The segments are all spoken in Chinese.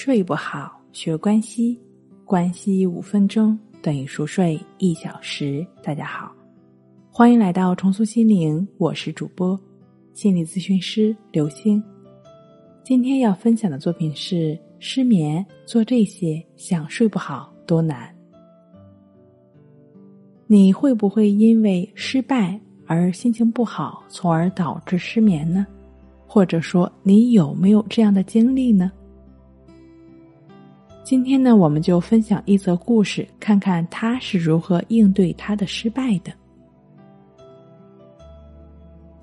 睡不好，学关西，关西五分钟等于熟睡一小时。大家好，欢迎来到重塑心灵，我是主播心理咨询师刘星。今天要分享的作品是失眠，做这些想睡不好多难。你会不会因为失败而心情不好，从而导致失眠呢？或者说，你有没有这样的经历呢？今天呢，我们就分享一则故事，看看他是如何应对他的失败的。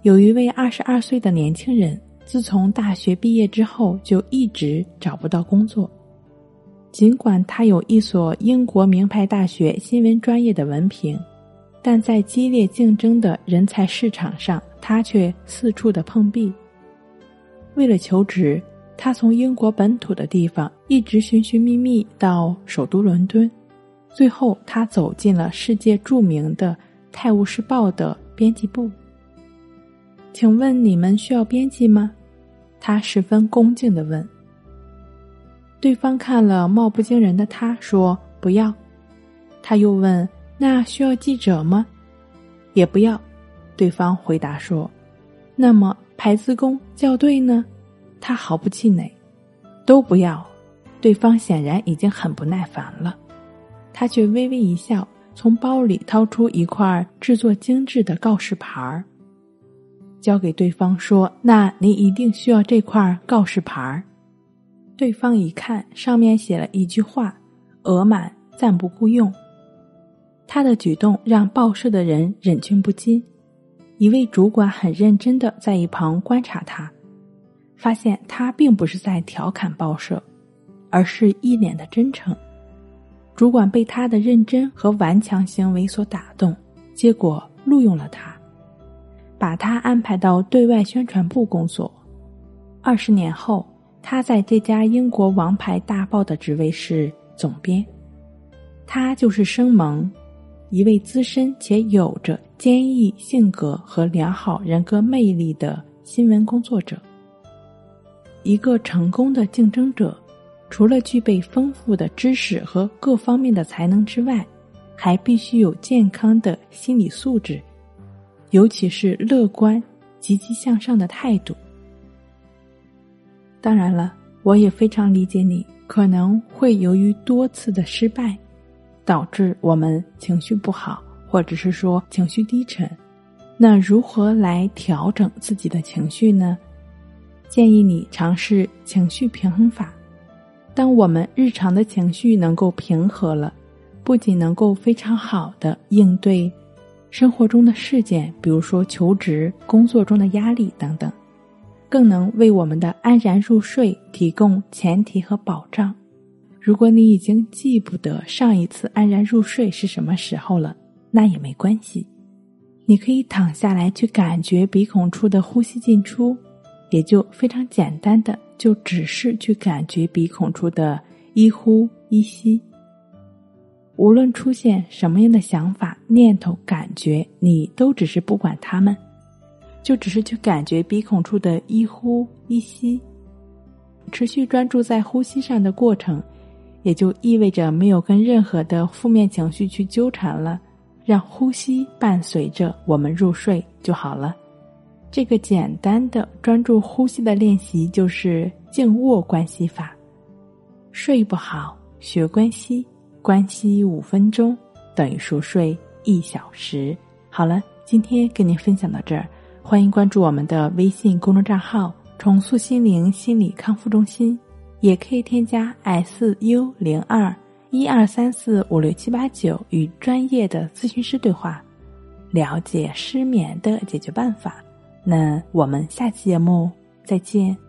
有一位二十二岁的年轻人，自从大学毕业之后，就一直找不到工作。尽管他有一所英国名牌大学新闻专业的文凭，但在激烈竞争的人才市场上，他却四处的碰壁。为了求职。他从英国本土的地方一直寻寻觅觅到首都伦敦，最后他走进了世界著名的《泰晤士报》的编辑部。请问你们需要编辑吗？他十分恭敬的问。对方看了貌不惊人的他说：“不要。”他又问：“那需要记者吗？”也不要。对方回答说：“那么排字工、校对呢？”他毫不气馁，都不要。对方显然已经很不耐烦了，他却微微一笑，从包里掏出一块制作精致的告示牌儿，交给对方说：“那你一定需要这块告示牌儿。”对方一看，上面写了一句话：“额满，暂不雇用。”他的举动让报社的人忍俊不禁，一位主管很认真的在一旁观察他。发现他并不是在调侃报社，而是一脸的真诚。主管被他的认真和顽强行为所打动，结果录用了他，把他安排到对外宣传部工作。二十年后，他在这家英国王牌大报的职位是总编。他就是生蒙，一位资深且有着坚毅性格和良好人格魅力的新闻工作者。一个成功的竞争者，除了具备丰富的知识和各方面的才能之外，还必须有健康的心理素质，尤其是乐观、积极向上的态度。当然了，我也非常理解你，可能会由于多次的失败，导致我们情绪不好，或者是说情绪低沉。那如何来调整自己的情绪呢？建议你尝试情绪平衡法。当我们日常的情绪能够平和了，不仅能够非常好的应对生活中的事件，比如说求职、工作中的压力等等，更能为我们的安然入睡提供前提和保障。如果你已经记不得上一次安然入睡是什么时候了，那也没关系，你可以躺下来去感觉鼻孔处的呼吸进出。也就非常简单的，就只是去感觉鼻孔处的一呼一吸。无论出现什么样的想法、念头、感觉，你都只是不管他们，就只是去感觉鼻孔处的一呼一吸。持续专注在呼吸上的过程，也就意味着没有跟任何的负面情绪去纠缠了，让呼吸伴随着我们入睡就好了。这个简单的专注呼吸的练习就是静卧关系法。睡不好，学关系，关系五分钟等于熟睡一小时。好了，今天跟您分享到这儿，欢迎关注我们的微信公众账号“重塑心灵心理康复中心”，也可以添加 “s u 零二一二三四五六七八九”与专业的咨询师对话，了解失眠的解决办法。那我们下期节目再见。